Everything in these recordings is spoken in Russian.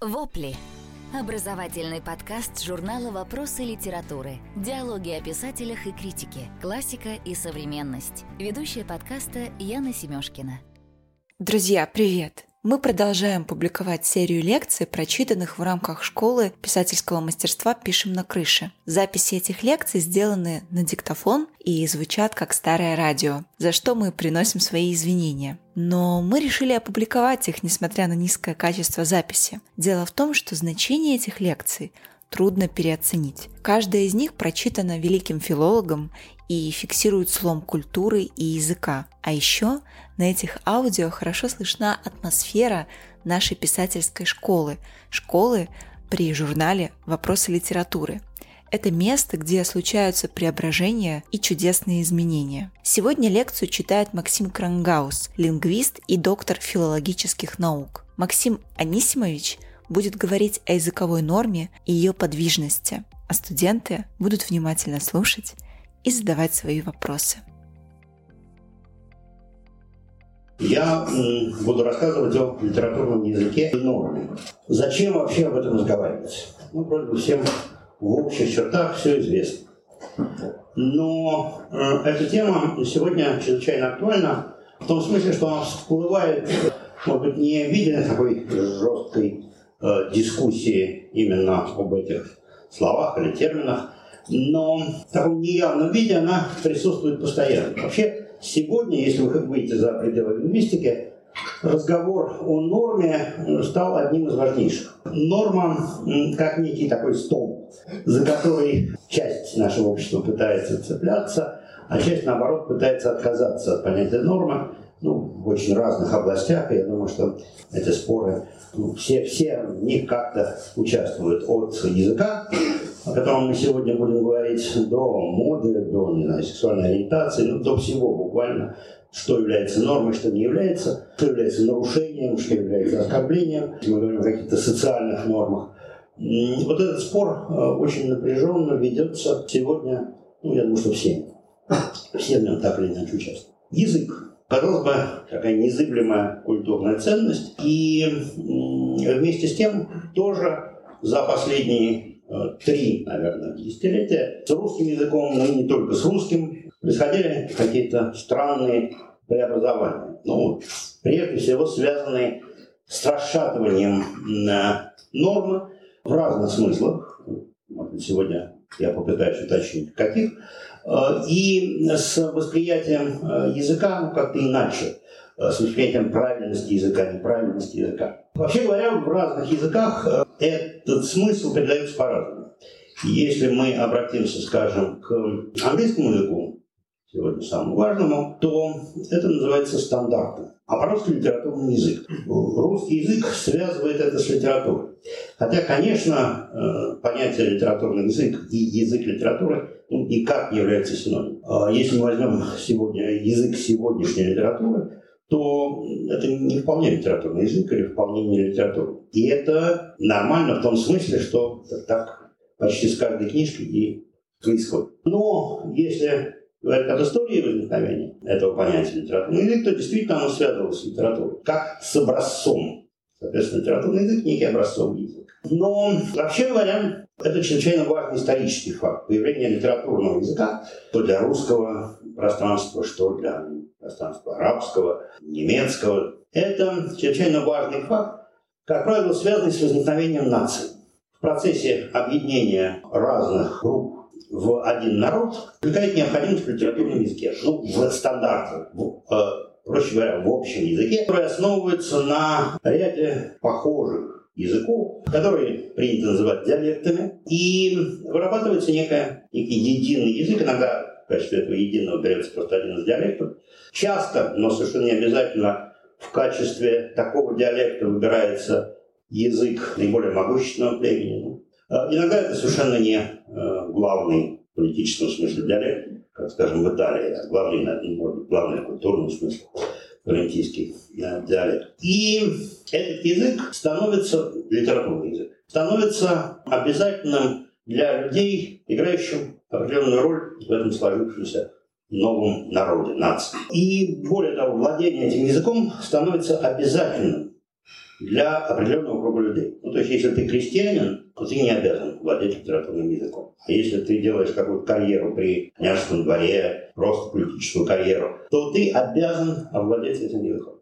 Вопли. Образовательный подкаст журнала «Вопросы литературы». Диалоги о писателях и критике. Классика и современность. Ведущая подкаста Яна Семёшкина. Друзья, привет! Мы продолжаем публиковать серию лекций, прочитанных в рамках школы писательского мастерства «Пишем на крыше». Записи этих лекций сделаны на диктофон и звучат как старое радио, за что мы приносим свои извинения. Но мы решили опубликовать их, несмотря на низкое качество записи. Дело в том, что значение этих лекций трудно переоценить. Каждая из них прочитана великим филологом и фиксирует слом культуры и языка. А еще на этих аудио хорошо слышна атмосфера нашей писательской школы, школы при журнале «Вопросы литературы». Это место, где случаются преображения и чудесные изменения. Сегодня лекцию читает Максим Крангаус, лингвист и доктор филологических наук. Максим Анисимович будет говорить о языковой норме и ее подвижности, а студенты будут внимательно слушать и задавать свои вопросы. Я буду рассказывать о литературном языке и норме. Зачем вообще об этом разговаривать? Ну, вроде бы всем в общих чертах все известно. Но э, эта тема сегодня чрезвычайно актуальна в том смысле, что она всплывает, может быть, не в виде такой жесткой э, дискуссии именно об этих словах или терминах, но в таком неявном виде она присутствует постоянно. Вообще, сегодня, если вы выйдете за пределы лингвистики, разговор о норме стал одним из важнейших. Норма как некий такой стол, за который часть нашего общества пытается цепляться, а часть, наоборот, пытается отказаться от понятия нормы ну, в очень разных областях. Я думаю, что эти споры, ну, все, все в них как-то участвуют. От языка о котором мы сегодня будем говорить, до моды, до не знаю, сексуальной ориентации, ну, до всего буквально, что является нормой, что не является, что является нарушением, что является оскорблением. Мы говорим о каких-то социальных нормах. Вот этот спор э, очень напряженно ведется сегодня, ну, я думаю, что всеми. Все в нем так или иначе участвуют. Язык. Казалось бы, такая незыблемая культурная ценность. И вместе с тем тоже за последние три, наверное, десятилетия с русским языком, и не только с русским, происходили какие-то странные преобразования. Ну, прежде всего связанные с расшатыванием нормы в разных смыслах. сегодня я попытаюсь уточнить, каких. Э, и с восприятием э, языка ну, как-то иначе с восприятием правильности языка, неправильности языка. Вообще говоря, в разных языках этот смысл передается по-разному. Если мы обратимся, скажем, к английскому языку, сегодня самому важному, то это называется стандартом. А по-русски литературный язык. Русский язык связывает это с литературой. Хотя, конечно, э, понятие литературный язык и язык литературы ну, никак не являются синонимом. А если мы возьмем сегодня язык сегодняшней литературы, то это не вполне литературный язык или вполне не литература. И это нормально в том смысле, что так почти с каждой книжки и происходит. Но если говорить об истории возникновения этого понятия литературный язык, то действительно оно связывалось с литературой, как с образцом. Соответственно, литературный язык – некий образцовый язык. Но, вообще говоря, это чрезвычайно важный исторический факт. Появление литературного языка, что для русского пространства, что для пространства арабского, немецкого. Это чрезвычайно важный факт, как правило, связанный с возникновением нации. В процессе объединения разных групп в один народ возникает необходимость в литературном языке, ну, в стандартах, в, э, проще говоря, в общем языке, который основывается на ряде похожих языков, которые принято называть диалектами, и вырабатывается некая, некий единый язык, иногда в качестве этого единого берется просто один из диалектов. Часто, но совершенно не обязательно, в качестве такого диалекта выбирается язык наиболее могущественного племени. А иногда это совершенно не э, главный в политическом смысле диалект, как, скажем, в Италии, а главный, может быть, главный в культурном смысле флорентийский э, диалект. И этот язык становится, литературный язык, становится обязательным для людей, играющим определенную роль в этом сложившемся новом народе, нации. И более того, владение этим языком становится обязательным для определенного круга людей. Ну, то есть, если ты крестьянин, то ты не обязан владеть литературным языком. А если ты делаешь какую-то карьеру при княжеском дворе, просто политическую карьеру, то ты обязан овладеть этим языком.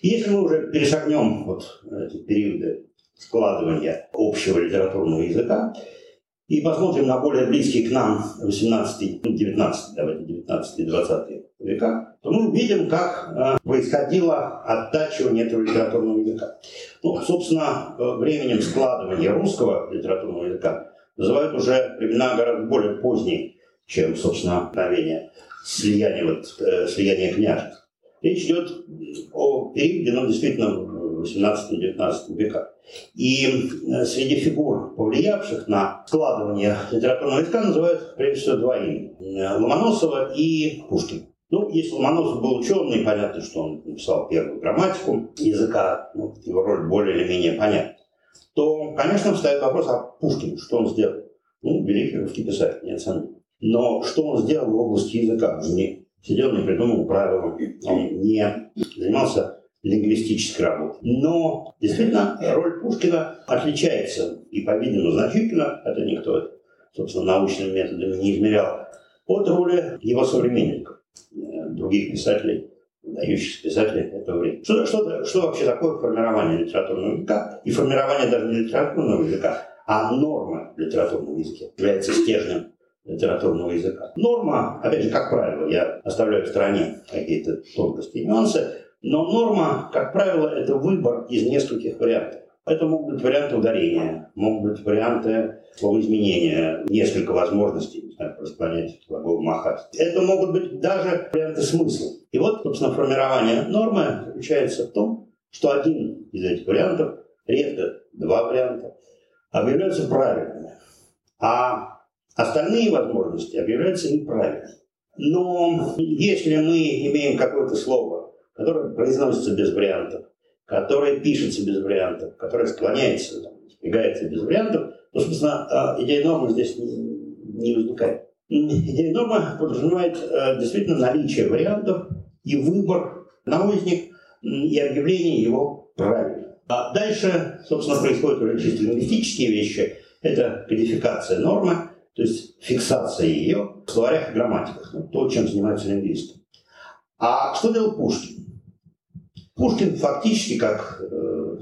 Если мы уже перешагнем вот эти периоды складывания общего литературного языка, и посмотрим на более близкие к нам 18, 19, давайте 19 и 20 века, то мы увидим, как э, происходило оттачивание этого литературного языка. Ну, собственно, э, временем складывания русского литературного языка называют уже времена гораздо более поздние, чем, собственно, мгновение слияния, вот, э, слияния княжеств. Речь идет о периоде, ну, действительно, в 18-19 веках. И э, среди фигур, повлиявших на складывание литературного языка, называют прежде всего два имени. Э, Ломоносова и Пушкин. Ну, если Ломоносов был ученый, понятно, что он написал первую грамматику языка, ну, его роль более или менее понятна, то, конечно, встает вопрос, а Пушкин, что он сделал? Ну, великий русский писатель, нет сомнений. Но что он сделал в области языка? Он не сидел, не придумал правила, он не занимался лингвистической работы. Но действительно роль Пушкина отличается и, по-видимому, значительно, это никто, собственно, научными методами не измерял, от роли его современников, э, других писателей, выдающихся писателей этого времени. Что, что, что вообще такое формирование литературного языка? И формирование даже не литературного языка, а нормы литературного языка является стержнем литературного языка. Норма, опять же, как правило, я оставляю в стороне какие-то тонкости и нюансы, но норма, как правило, это выбор из нескольких вариантов. Это могут быть варианты ударения, могут быть варианты словоизменения, несколько возможностей, не знаю, расклонять глагол махать. Это могут быть даже варианты смысла. И вот, собственно, формирование нормы заключается в том, что один из этих вариантов, редко два варианта, объявляются правильными, а остальные возможности объявляются неправильными. Но если мы имеем какое-то слово, которое произносится без вариантов, которое пишется без вариантов, которое склоняется, избегается без вариантов, то, собственно, а, идея нормы здесь не возникает. Идея нормы подразумевает а, действительно наличие вариантов и выбор на узник и объявление его правильно. А дальше, собственно, происходят уже чисто лингвистические вещи. Это кодификация нормы, то есть фиксация ее в словарях и грамматиках. Ну, то, чем занимаются лингвисты. А что делал Пушкин? Пушкин фактически, как э,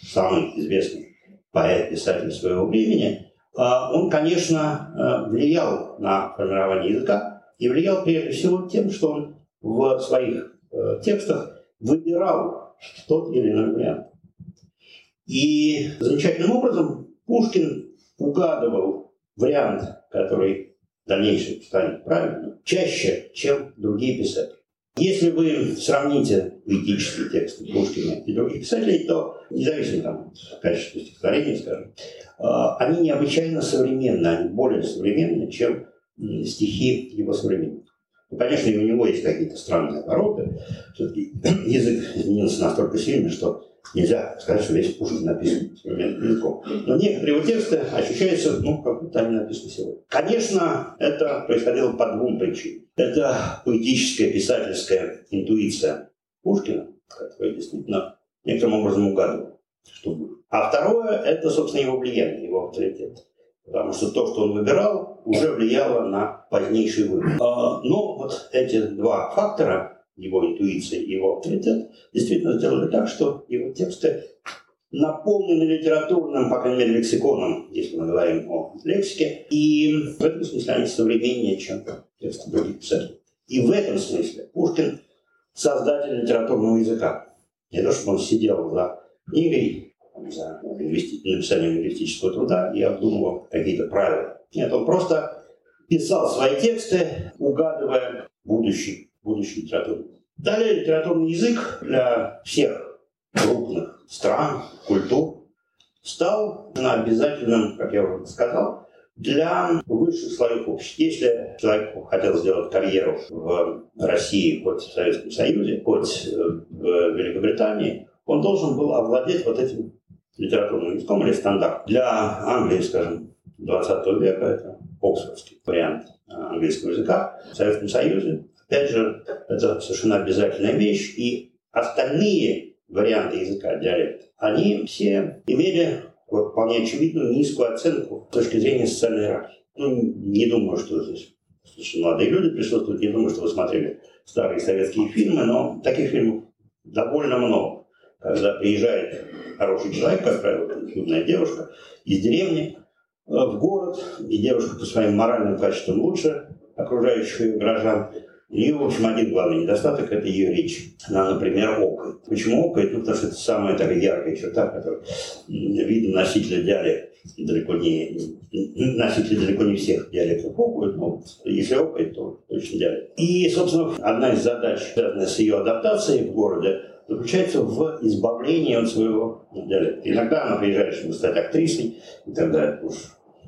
самый известный поэт-писатель своего времени, э, он, конечно, э, влиял на формирование языка и влиял прежде всего тем, что он в своих э, текстах выбирал тот или иной вариант. И замечательным образом Пушкин угадывал вариант, который в дальнейшем станет правильным, чаще, чем другие писатели. Если вы сравните поэтические тексты Пушкина и других писателей, то независимо там, качества стихотворения, скажем, а, они необычайно современны, они более современны, чем стихи его современников. Ну, конечно, и у него есть какие-то странные обороты. Все-таки язык изменился настолько сильно, что Нельзя сказать, что весь Пушкин написан современным языком. Но некоторые его тексты ощущаются, ну, как будто они написаны сегодня. Конечно, это происходило по двум причинам. Это поэтическая, писательская интуиция Пушкина, которая действительно некоторым образом угадывал, что будет. А второе – это, собственно, его влияние, его авторитет. Потому что то, что он выбирал, уже влияло на позднейший выбор. А, но вот эти два фактора его интуиция и его авторитет, действительно сделали так, что его тексты наполнены литературным, по крайней мере, лексиконом, если мы говорим о лексике, и в этом смысле они современнее, чем тексты других писателей. И в этом смысле Пушкин создатель литературного языка. Не то, чтобы он сидел за книгой, за написанием лингвистического труда и обдумывал какие-то правила. Нет, он просто писал свои тексты, угадывая будущий будущей литературы. Далее литературный язык для всех крупных стран, культур стал обязательным, как я уже сказал, для высших слоев общества. Если человек хотел сделать карьеру в России, хоть в Советском Союзе, хоть в Великобритании, он должен был овладеть вот этим литературным языком или стандарт. Для Англии, скажем, 20 века это оксфордский вариант английского языка. В Советском Союзе Опять же, это совершенно обязательная вещь. И остальные варианты языка, диалект, они все имели вот, вполне очевидную низкую оценку с точки зрения социальной иерархии. Ну, не думаю, что здесь молодые люди присутствуют, не думаю, что вы смотрели старые советские фильмы, но таких фильмов довольно много. Когда приезжает хороший человек, как правило, юная девушка, из деревни э, в город, и девушка по своим моральным качествам лучше окружающих ее горожан, ее, в общем, один главный недостаток – это ее речь. Она, например, окает. Почему окает? Ну, потому что это самая такая яркая черта, которая видно носителя диалекта. Далеко не, носители далеко не всех диалектов окают, но если окает, то точно диалект. И, собственно, одна из задач, связанная с ее адаптацией в городе, заключается в избавлении от своего диалекта. Иногда она приезжает, чтобы стать актрисой, и тогда уж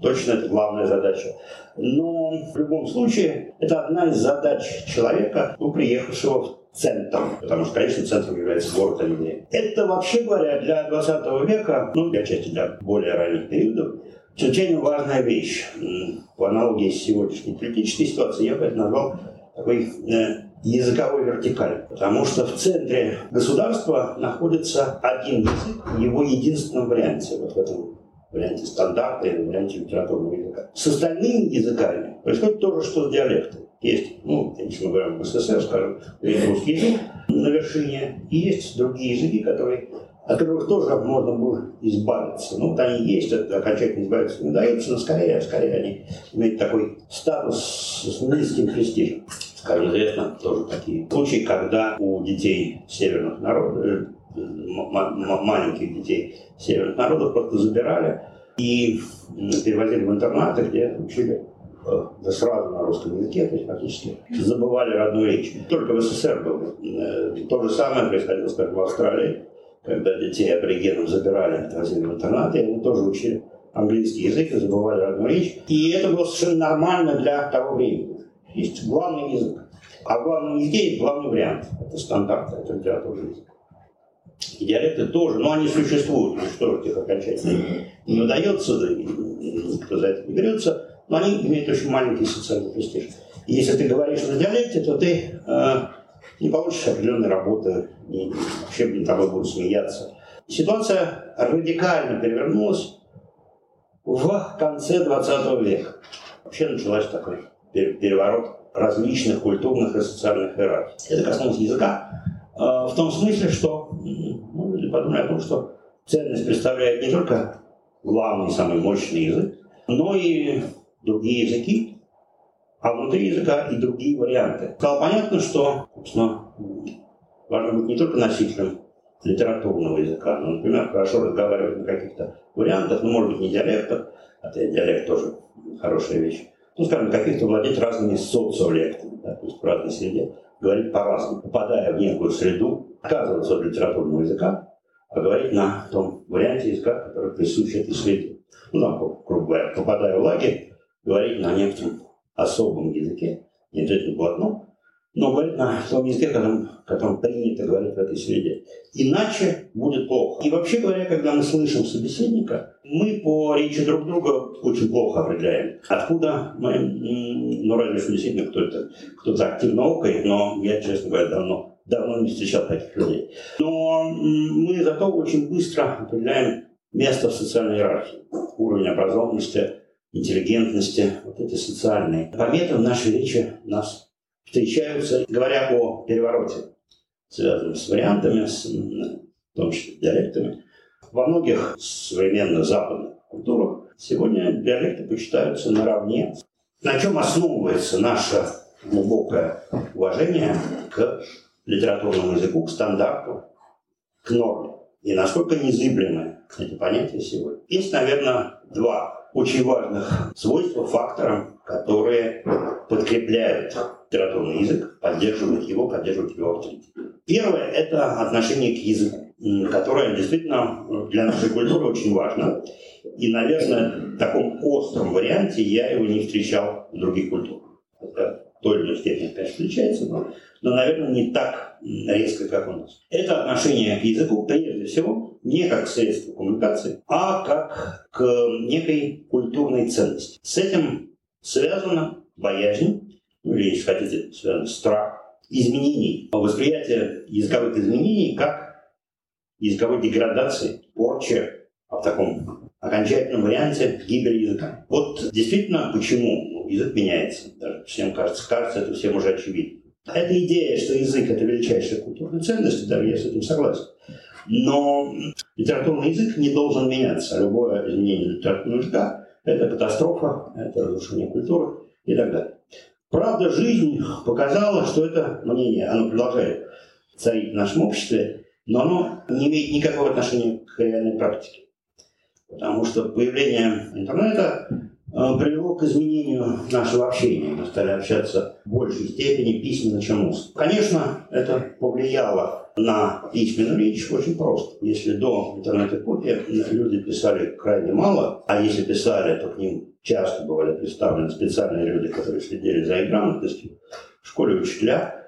точно это главная задача. Но в любом случае это одна из задач человека, ну, приехавшего в центр, потому что, конечно, центром является город, а не деревня. Это, вообще говоря, для 20 века, ну, для части для более ранних периодов, чрезвычайно важная вещь. По аналогии с сегодняшней политической ситуацией я бы это назвал такой э, языковой вертикаль. Потому что в центре государства находится один язык в его единственном варианте, вот в этом варианте стандарта или варианте литературного языка. С остальными языками происходит то же, что с диалектом. Есть, ну, если мы говорим в СССР, скажем, русский язык на вершине, и есть другие языки, которые от которых тоже можно было избавиться. Ну, вот они есть, это окончательно избавиться не удается, но скорее, скорее они имеют такой статус с низким престижем. Как известно, тоже такие случаи, когда у детей северных народов, э, маленьких детей северных народов просто забирали и перевозили в интернаты, где учили э, да сразу на русском языке, то есть практически забывали родную речь. Только в СССР было. Э, то же самое происходило, скажем, в Австралии, когда детей аборигенов забирали, отвозили в интернаты, и они тоже учили английский язык и забывали родную речь. И это было совершенно нормально для того времени. Есть главный язык. А языке есть главный вариант. Это стандарт, это литературный язык. И диалекты тоже, но они существуют, уничтожить их окончательно не удается, да, никто за это не берется, но они имеют очень маленький социальный престиж. И если ты говоришь на диалекте, то ты э, не получишь определенной работы, и вообще над тобой будут смеяться. Ситуация радикально перевернулась в конце 20 века. Вообще началась такой переворот различных культурных и социальных иерархий. Это коснулось языка, э, в том смысле, что ну, подумали о том, что ценность представляет не только главный, самый мощный язык, но и другие языки, а внутри языка и другие варианты. Стало понятно, что собственно, важно быть не только носителем литературного языка, но, например, хорошо разговаривать на каких-то вариантах, ну, может быть, не диалектах, хотя диалект тоже хорошая вещь, ну, скажем, каких-то владеть разными социолектами, да, то есть в разной среде, говорить по-разному, попадая в некую среду, отказываться от литературного языка, а говорить на том варианте языка, который присущ этой среде. Ну, там, грубо говоря, попадая в лагерь, говорить на некотором особом языке, не обязательно блатном, но говорить на том языке, которым, которым принято говорить в этой среде. Иначе будет плохо. И вообще говоря, когда мы слышим собеседника, мы по речи друг друга очень плохо определяем. Откуда мы, ну разве что действительно кто-то кто активно окает, но я, честно говоря, давно, давно не встречал таких людей. Но мы зато очень быстро определяем место в социальной иерархии, уровень образованности, интеллигентности, вот эти социальные пометы в нашей речи нас встречаются, говоря о перевороте, связанном с вариантами, с, в том числе диалектами. Во многих современных западных культурах сегодня диалекты почитаются наравне. На чем основывается наше глубокое уважение к литературному языку, к стандарту, к норме. И насколько незыблемы эти понятия сегодня. Есть, наверное, два очень важных свойства, фактора, которые подкрепляют литературный язык, поддерживают его, поддерживают его авторитет. Первое – это отношение к языку, которое действительно для нашей культуры очень важно. И, наверное, в таком остром варианте я его не встречал в других культурах. Той или иной степени, конечно, встречается, но, но, наверное, не так резко, как у нас. Это отношение к языку, прежде всего, не как средство коммуникации, а как к некой культурной ценности. С этим связана боязнь, ну или, если хотите, связан страх изменений, восприятие языковых изменений как языковой деградации, порчи, а в таком окончательном варианте гибель языка. Вот действительно, почему язык меняется. Даже всем кажется, кажется, это всем уже очевидно. Эта идея, что язык – это величайшая культурная ценность, даже я с этим согласен. Но литературный язык не должен меняться. Любое изменение литературного языка – это катастрофа, это разрушение культуры и так далее. Правда, жизнь показала, что это мнение, оно продолжает царить в нашем обществе, но оно не имеет никакого отношения к реальной практике. Потому что появление интернета привело к изменению нашего общения. Мы стали общаться в большей степени письменно, чем устно. Конечно, это повлияло на письменную речь очень просто. Если до интернет-эпохи люди писали крайне мало, а если писали, то к ним часто бывали представлены специальные люди, которые следили за их грамотностью, в школе учителя,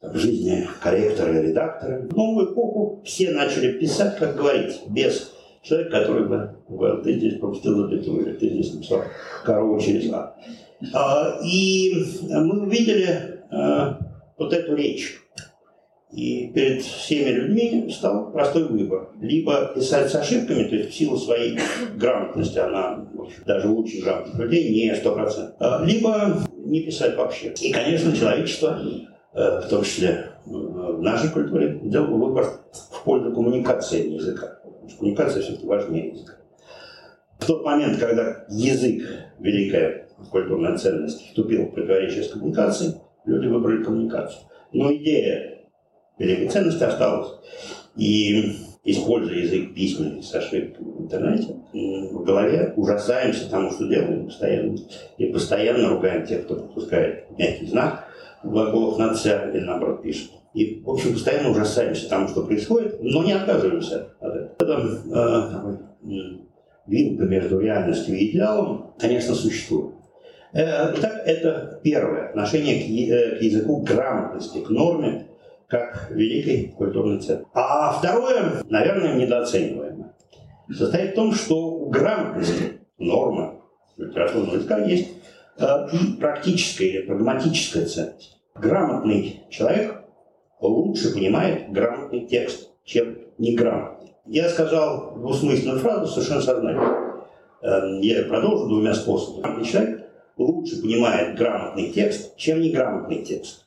в жизни корректоры редакторы. В новую эпоху все начали писать, как говорить, без человек, который бы говорил, ты здесь пропустил запятую, или ты здесь написал корову через а и мы увидели а, вот эту речь. И перед всеми людьми стал простой выбор. Либо писать с ошибками, то есть в силу своей грамотности, она даже лучше грамотных людей, не 100%, а, либо не писать вообще. И, конечно, человечество, э, в том числе э, в нашей культуре, делало выбор в пользу коммуникации языка. Коммуникация все-таки важнее языка. В тот момент, когда язык, великая культурная ценность, вступил в противоречие с коммуникацией, люди выбрали коммуникацию. Но идея великой ценности осталась. И используя язык письменный с ошибками в интернете, в голове ужасаемся тому, что делаем постоянно. И постоянно ругаем тех, кто пропускает мягкий знак в глаголах «надся» или наоборот пишет. И, в общем, постоянно ужасаемся тому, что происходит, но не отказываемся от этого. Это э, вилка между реальностью и идеалом, конечно, существует. Э, итак, это первое отношение к, э, к языку грамотности, к норме, как великой культурной ценности. А второе, наверное, недооцениваемое, состоит в том, что у грамотности, нормы литературного языка есть э, и практическая или прагматическая ценность. Грамотный человек лучше понимает грамотный текст, чем неграмотный. Я сказал двусмысленную фразу совершенно сознательно. Эм, я продолжу двумя способами. Грамотный человек лучше понимает грамотный текст, чем неграмотный текст.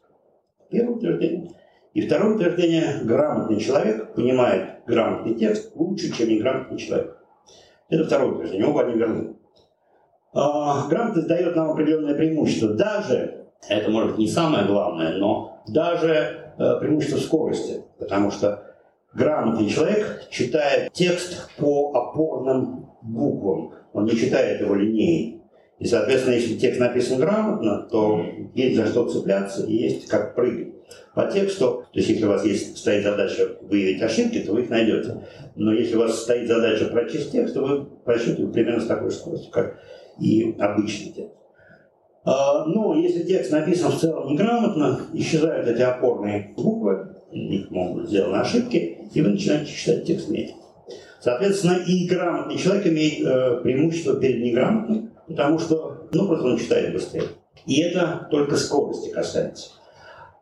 Первое утверждение. И второе утверждение. Грамотный человек понимает грамотный текст лучше, чем неграмотный человек. Это второе утверждение. Оба они верны. А, грамотность дает нам определенное преимущество. Даже, это может не самое главное, но даже Э, преимущество скорости, потому что грамотный человек читает текст по опорным буквам, он не читает его линейно. И, соответственно, если текст написан грамотно, то есть за что цепляться и есть как прыгать. По тексту, то есть если у вас есть, стоит задача выявить ошибки, то вы их найдете. Но если у вас стоит задача прочесть текст, то вы прочтете примерно с такой скоростью, как и обычный текст. А, но если текст написан в целом неграмотно, исчезают эти опорные буквы, них могут сделаны ошибки, и вы начинаете читать текст медленно. Соответственно, и грамотный человек имеет э, преимущество перед неграмотным, потому что, ну, просто он читает быстрее. И это только скорости касается.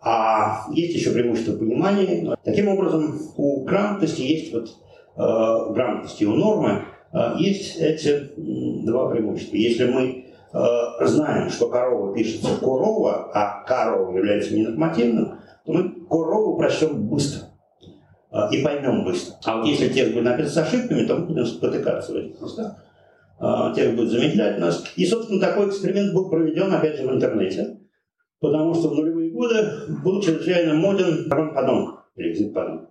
А есть еще преимущество понимания. Таким образом, у грамотности есть вот э, грамотности у нормы э, есть эти два преимущества. Если мы Э, знаем, что корова пишется корова, а корова является ненормативным, то мы корову прочтем быстро э, и поймем быстро. А вот если текст будет написан с ошибками, то мы будем спотыкаться в этих местах. Э, текст будет замедлять нас. И, собственно, такой эксперимент был проведен, опять же, в интернете, потому что в нулевые годы был чрезвычайно моден подон, или язык подон.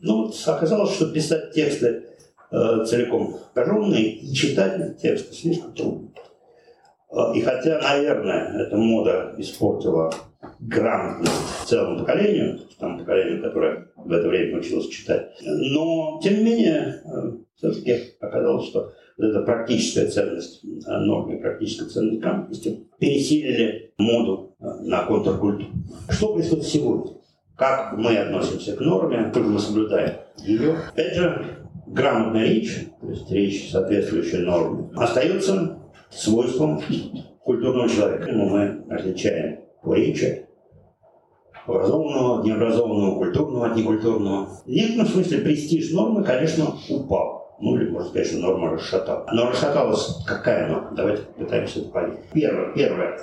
Ну, вот оказалось, что писать тексты э, целиком огромные и читать тексты слишком трудно. А, и хотя, наверное, эта мода испортила грамотность целому поколению, тому поколению, которое в это время училось читать, но, тем не менее, э, все-таки оказалось, что вот эта практическая ценность э, нормы, практическая ценность грамотности пересилили моду э, на контркультуру. Что происходит сегодня? Как мы относимся к норме, как мы соблюдаем ее? Опять же, грамотная речь, то есть речь, соответствующая норме, остается свойством культурного человека. Мы отличаем по речи образованного необразованного, культурного от некультурного. В некотором смысле престиж нормы, конечно, упал. Ну, или, можно сказать, что норма расшаталась. Но расшаталась какая норма? Давайте попытаемся это понять. Первое. Первое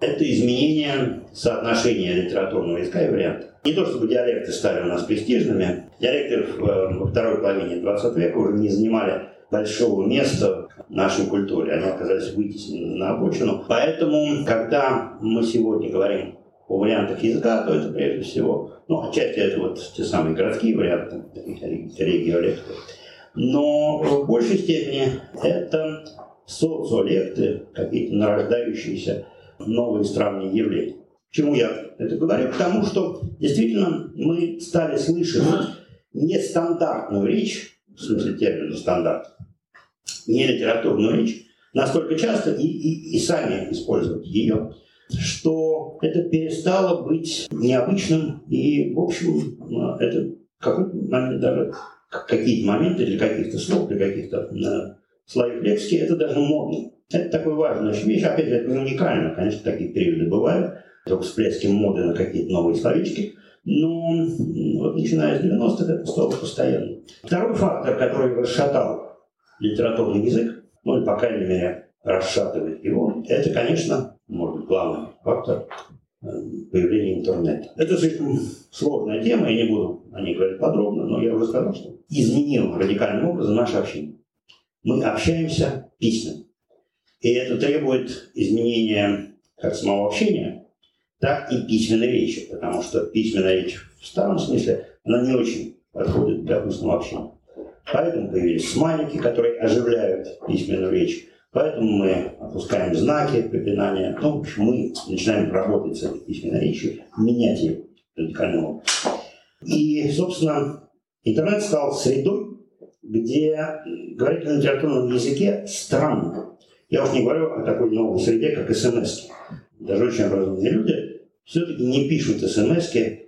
это изменение соотношения литературного языка и варианта. Не то чтобы диалекты стали у нас престижными, диалекты во второй половине 20 века уже не занимали большого места в нашей культуре, они оказались вытеснены на обочину. Поэтому, когда мы сегодня говорим о вариантах языка, то это прежде всего, ну, отчасти это вот те самые городские варианты, региолекты, но в большей степени это социолекты, какие-то нарождающиеся новые странные явления. Почему я это говорю? Потому что действительно мы стали слышать нестандартную речь, в смысле термина стандарт, не литературную речь, настолько часто и, и, и сами использовать ее, что это перестало быть необычным, и, в общем, это какой-то даже какие-то моменты для каких-то слов, для каких-то э, слоев лексики, это даже модно. Это такой важная вещь. Опять же, это уникально. Конечно, такие периоды бывают. Только всплески моды на какие-то новые словечки. Но вот начиная с 90-х это стало постоянно. Второй фактор, который расшатал литературный язык, ну или, по крайней мере, расшатывает его, это, конечно, может быть, главный фактор э, появления интернета. Это слишком сложная тема, я не буду о ней говорить подробно, но я уже сказал, что изменил радикальным образом наше общение. Мы общаемся письменно. И это требует изменения как самого общения, так и письменной речи, потому что письменная речь в старом смысле, она не очень подходит для устного общения. Поэтому появились смайлики, которые оживляют письменную речь. Поэтому мы опускаем знаки препинания. Ну, в общем, мы начинаем работать с этой письменной речью, менять ее радикально. И, собственно, интернет стал средой, где говорить на литературном языке странно. Я уж не говорю о такой новой среде, как смс. Даже очень образованные люди все-таки не пишут смс э,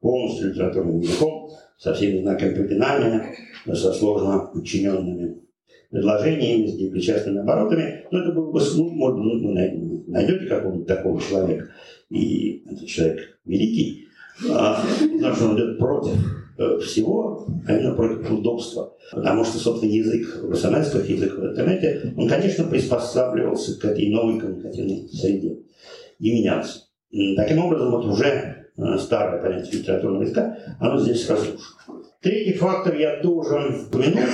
полностью литературным языком, со всеми знаками препинания, со сложно подчиненными предложениями, с непричастными оборотами. Но это было бы, ну, может, вы найдете какого-нибудь такого человека, и этот человек великий, а, потому что он идет против Э, всего, а именно против удобства. Потому что, собственно, язык в смс язык в интернете, он, конечно, приспосабливался к этой новой коммуникативной среде и менялся. Таким образом, вот уже э, старое понятие литературного языка, оно здесь разрушено. Третий фактор я тоже упомянул,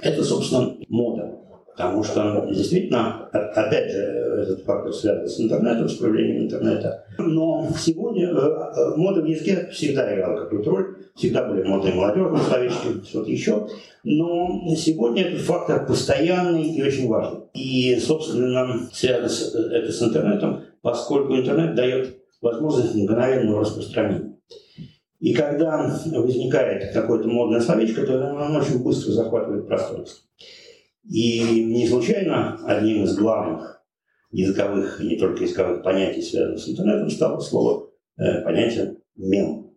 это, собственно, мода. Потому что действительно, опять же, этот фактор связан с интернетом, с появлением интернета. Но сегодня э, э, мода в языке всегда играла какую-то роль, всегда были модные молодежные словечки, что-то еще. Но сегодня этот фактор постоянный и очень важный. И, собственно, связано это с интернетом, поскольку интернет дает возможность мгновенного распространения. И когда возникает какое-то модное словечко, то оно очень быстро захватывает пространство. И не случайно одним из главных языковых, и не только языковых понятий, связанных с интернетом, стало слово, э, понятие мем.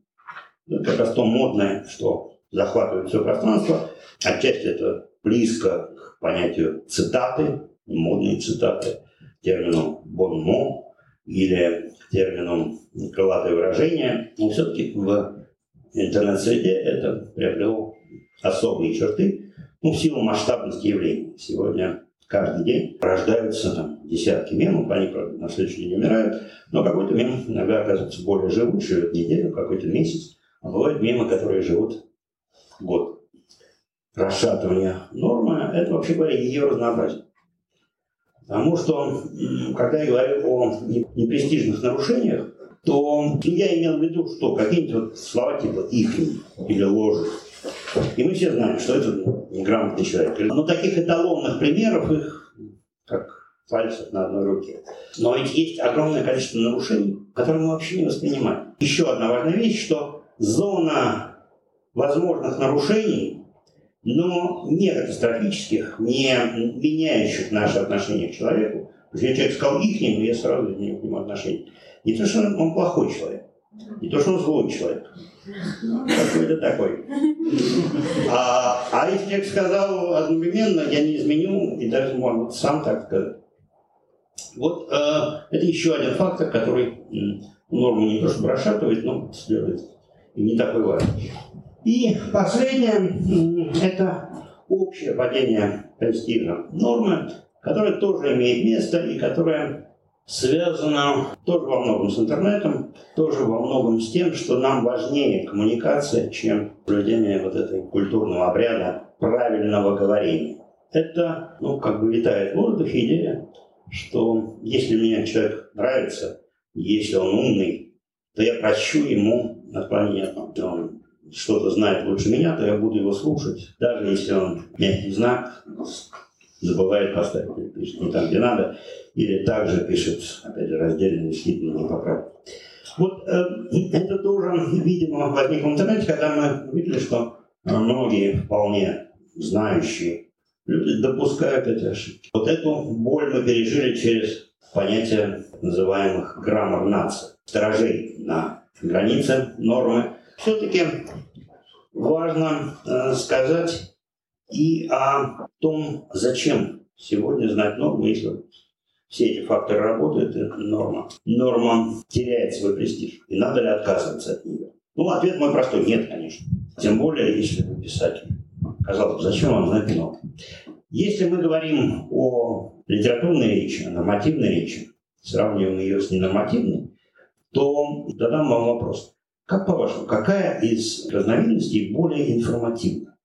Это как раз то модное, что захватывает все пространство. Отчасти это близко к понятию цитаты, модные цитаты, термину «бонмо» или к термину «крылатое выражение». Но все-таки в интернет-среде это приобрело особые черты, ну, в силу масштабности явлений. Сегодня каждый день рождаются там, десятки мемов, они, правда, на следующий день умирают, но какой-то мем иногда оказывается более живут, живет неделю, какой-то месяц, а бывают мемы, которые живут год. Расшатывание нормы – это, вообще говоря, ее разнообразие. Потому что, когда я говорю о непрестижных нарушениях, то я имел в виду, что какие-нибудь вот слова типа «их» или «ложь», и мы все знаем, что это неграмотный человек. Но таких эталонных примеров их как пальцев на одной руке. Но ведь есть огромное количество нарушений, которые мы вообще не воспринимаем. Еще одна важная вещь, что зона возможных нарушений, но не катастрофических, не меняющих наше отношение к человеку. Если человек сказал их, но я сразу не к нему отношение. Не то, что он плохой человек, не то, что он злой человек, какой-то такой. А, а если человек сказал одновременно, я не изменю, и даже может сам так сказать. Вот э, это еще один фактор, который норму не то чтобы расшатывает, но следует и не такой важный. И последнее – это общее падение престижа нормы, которое тоже имеет место и которое связано тоже во многом с интернетом, тоже во многом с тем, что нам важнее коммуникация, чем проведение вот этой культурного обряда правильного говорения. Это, ну, как бы витает в воздухе идея, что если мне человек нравится, если он умный, то я прощу ему отклонение. Он что-то знает лучше меня, то я буду его слушать, даже если он мягкий знак забывает поставить, пишет не там, где надо, или также пишет, опять же, действительно не поправить. Вот э, это тоже, видимо, возникло в интернете, когда мы увидели, что многие вполне знающие люди допускают эти ошибки. Вот эту боль мы пережили через понятие называемых граммар нации, сторожей на границе нормы. Все-таки важно э, сказать и о том, зачем сегодня знать норму, если все эти факторы работают, и норма, норма теряет свой престиж. И надо ли отказываться от нее? Ну, ответ мой простой – нет, конечно. Тем более, если вы писатель. Казалось бы, зачем вам знать норму? Если мы говорим о литературной речи, о нормативной речи, сравниваем ее с ненормативной, то задам вам вопрос. Как по-вашему, какая из разновидностей более информативна?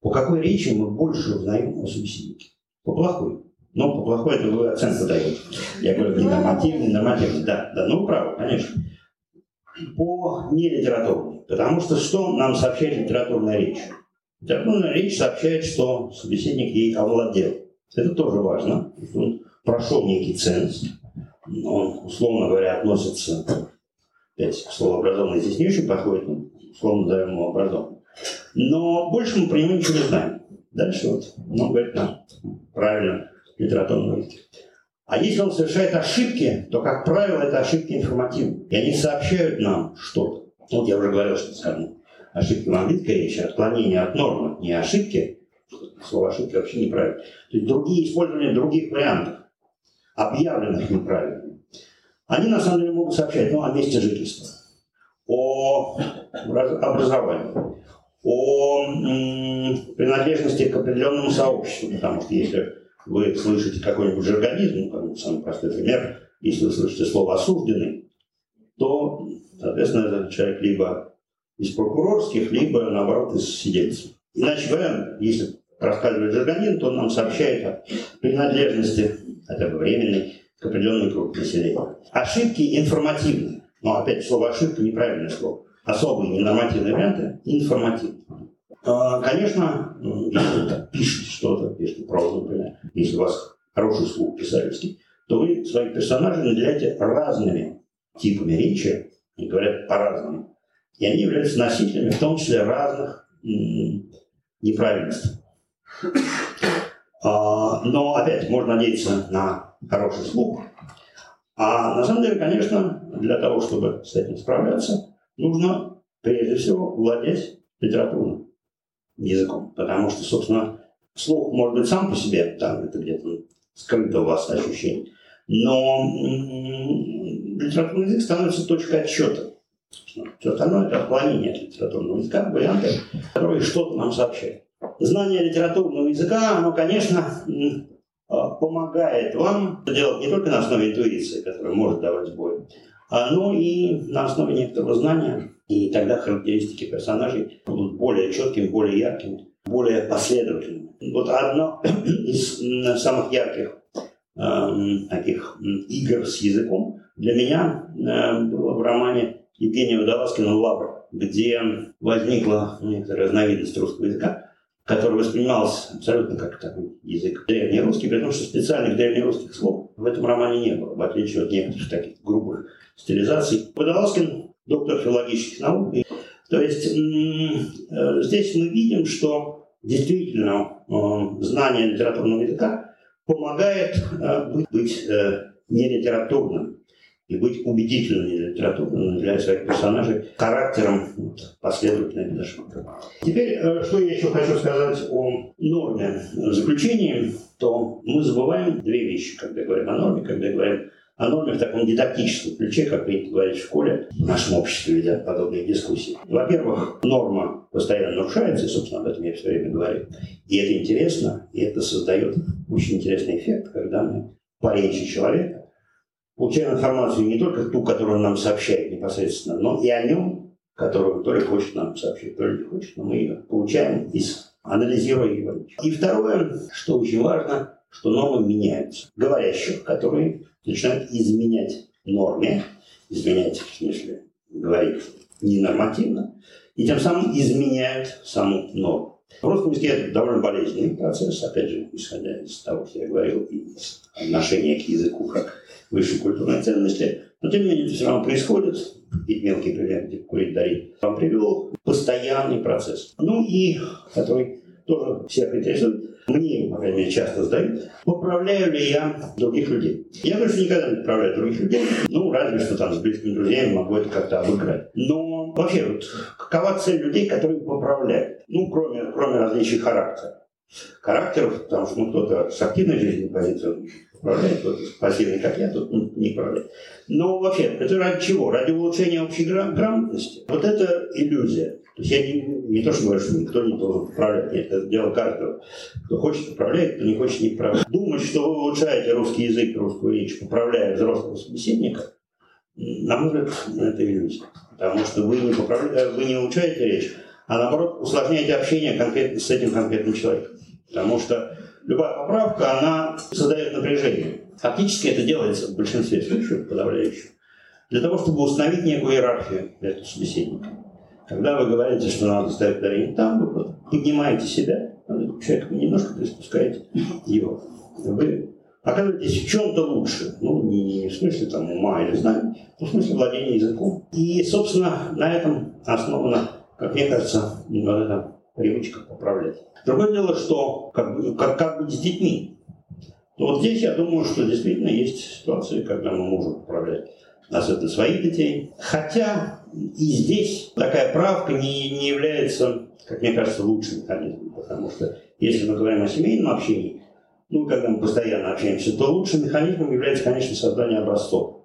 По какой речи мы больше узнаем о собеседнике? По плохой. Но по плохой это вы оценку даете. Я говорю, не нормативный, нормативный. Да, да, ну правы, конечно. По нелитературной. Потому что что нам сообщает литературная речь? Литературная речь сообщает, что собеседник ей овладел. Это тоже важно. Он прошел некий ценз. Он, условно говоря, относится, опять слово образованный здесь не очень подходит, но условно назовем его образованным. Но больше мы про него ничего не знаем. Дальше вот он говорит нам правильно литературного языке. А если он совершает ошибки, то, как правило, это ошибки информативные. И они сообщают нам что-то. Вот я уже говорил, что, скажем, ошибки в английской речи, отклонение от нормы, не ошибки, слово ошибки вообще неправильно. То есть другие использования других вариантов, объявленных неправильными. Они на самом деле могут сообщать ну, о месте жительства, о образовании, о принадлежности к определенному сообществу, потому что если вы слышите какой-нибудь жаргонизм, ну, самый простой пример, если вы слышите слово «осужденный», то, соответственно, этот человек либо из прокурорских, либо, наоборот, из сидельцев. Иначе говоря, если рассказывает жаргонин, то он нам сообщает о принадлежности, хотя бы временной, к определенной группе населения. Ошибки информативны. Но опять слово ошибка неправильное слово. Особые ненормативные варианты информативны. А, конечно, если пишете что-то, пишете прозу, например, если у вас хороший слух писательский, то вы своих персонажей наделяете разными типами речи, они говорят по-разному. И они являются носителями, в том числе, разных неправильностей. А, но опять можно надеяться на хороший слух. А на самом деле, конечно, для того, чтобы с этим справляться, нужно прежде всего владеть литературным языком. Потому что, собственно, слух может быть сам по себе, там это где-то скрыто у вас ощущение. Но литературный язык становится точкой отсчета. Все остальное – это отклонение от литературного языка, варианты, которые что-то нам сообщают. Знание литературного языка, оно, конечно, помогает вам делать не только на основе интуиции, которая может давать бой, а, но и на основе некоторого знания. И тогда характеристики персонажей будут более четкими, более яркими, более последовательными. Вот одно из самых ярких э, таких игр с языком для меня э, было в романе Евгения Водолазкина «Лавр», где возникла некоторая разновидность русского языка, который воспринимался абсолютно как такой язык древнерусский, при том, что специальных древнерусских слов в этом романе не было, в отличие от некоторых таких грубых стилизаций. Водолазкин – доктор филологических наук. То есть э, здесь мы видим, что действительно э, знание литературного языка помогает э, быть, нелитературным и быть убедительным для литературным для своих персонажей характером вот, последовательной лидершипа. Теперь, э, что я еще хочу сказать о норме. В то мы забываем две вещи, когда говорим о норме, когда говорим о норме в таком дидактическом ключе, как принято говорить в школе, в нашем обществе ведят подобные дискуссии. Во-первых, норма постоянно нарушается, и, собственно, об этом я все время говорю. И это интересно, и это создает очень интересный эффект, когда мы по речи человека получаем информацию не только ту, которую он нам сообщает непосредственно, но и о нем, которую то ли хочет нам сообщить, то ли не хочет, но мы ее получаем из анализируя его. И второе, что очень важно, что нормы меняются. Говорящих, которые начинают изменять норме, изменять, в смысле, говорить ненормативно, и тем самым изменяют саму норму. В русском языке это довольно болезненный процесс, опять же, исходя из того, что я говорил, и из отношения к языку как высшей культурной ценности. Но тем не менее это все равно происходит. И мелкий пример, где курить дарить, вам привел постоянный процесс. Ну и который тоже всех интересует, мне, по крайней мере, часто задают, поправляю ли я других людей. Я, конечно, никогда не поправляю других людей, ну, разве что там с близкими друзьями могу это как-то обыграть. Но вообще, вот, какова цель людей, которые поправляют? Ну, кроме, кроме различий характера. Характеров, потому что ну, кто-то с активной жизненной позицией управляет, кто-то пассивный, как я, тут не управляет. Но вообще, это ради чего? Ради улучшения общей грамотности. Вот это иллюзия. То есть я не, не то, что говорю, что никто не должен управлять. Нет, это дело каждого. Кто хочет управлять, кто не хочет не управлять. Думать, что вы улучшаете русский язык, русскую речь, управляя взрослого собеседника, на мой взгляд, это иллюзия. Потому что вы не, поправляете, вы не улучшаете речь, а наоборот усложняете общение конкретно с этим конкретным человеком. Потому что любая поправка, она создает напряжение. Фактически это делается в большинстве случаев, подавляющих, для того, чтобы установить некую иерархию для этого собеседника. Когда вы говорите, что надо ставить ударение там, вы поднимаете себя, человек вы немножко приспускаете его. Вы оказываетесь в чем-то лучше. Ну, не, не в смысле там, ума или знаний, но в смысле владения языком. И, собственно, на этом основана, как мне кажется, вот эта привычка поправлять. Другое дело, что как, бы, как, как бы с детьми. Но вот здесь я думаю, что действительно есть ситуации, когда мы можем поправлять особенно своих детей. Хотя и здесь такая правка не, не является, как мне кажется, лучшим механизмом, потому что если мы говорим о семейном общении, ну, когда мы постоянно общаемся, то лучшим механизмом является, конечно, создание образцов.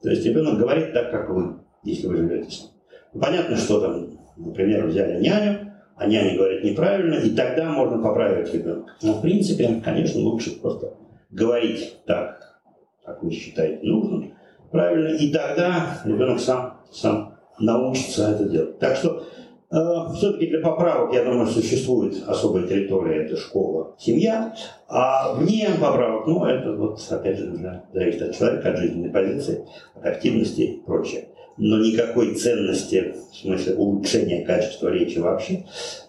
То есть ребенок говорит так, как вы, если вы живете с ним. Ну, понятно, что там, например, взяли няню, а няня говорит неправильно, и тогда можно поправить ребенка. Но, в принципе, конечно, лучше просто говорить так, как вы считаете нужным, правильно, и тогда ребенок сам, сам научится это делать. Так что э, все-таки для поправок, я думаю, существует особая территория, это школа, семья, а вне поправок, ну, это вот, опять же, зависит от человека, от жизненной позиции, от активности и прочее. Но никакой ценности, в смысле улучшения качества речи вообще,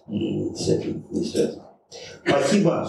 с этим не связано. Спасибо.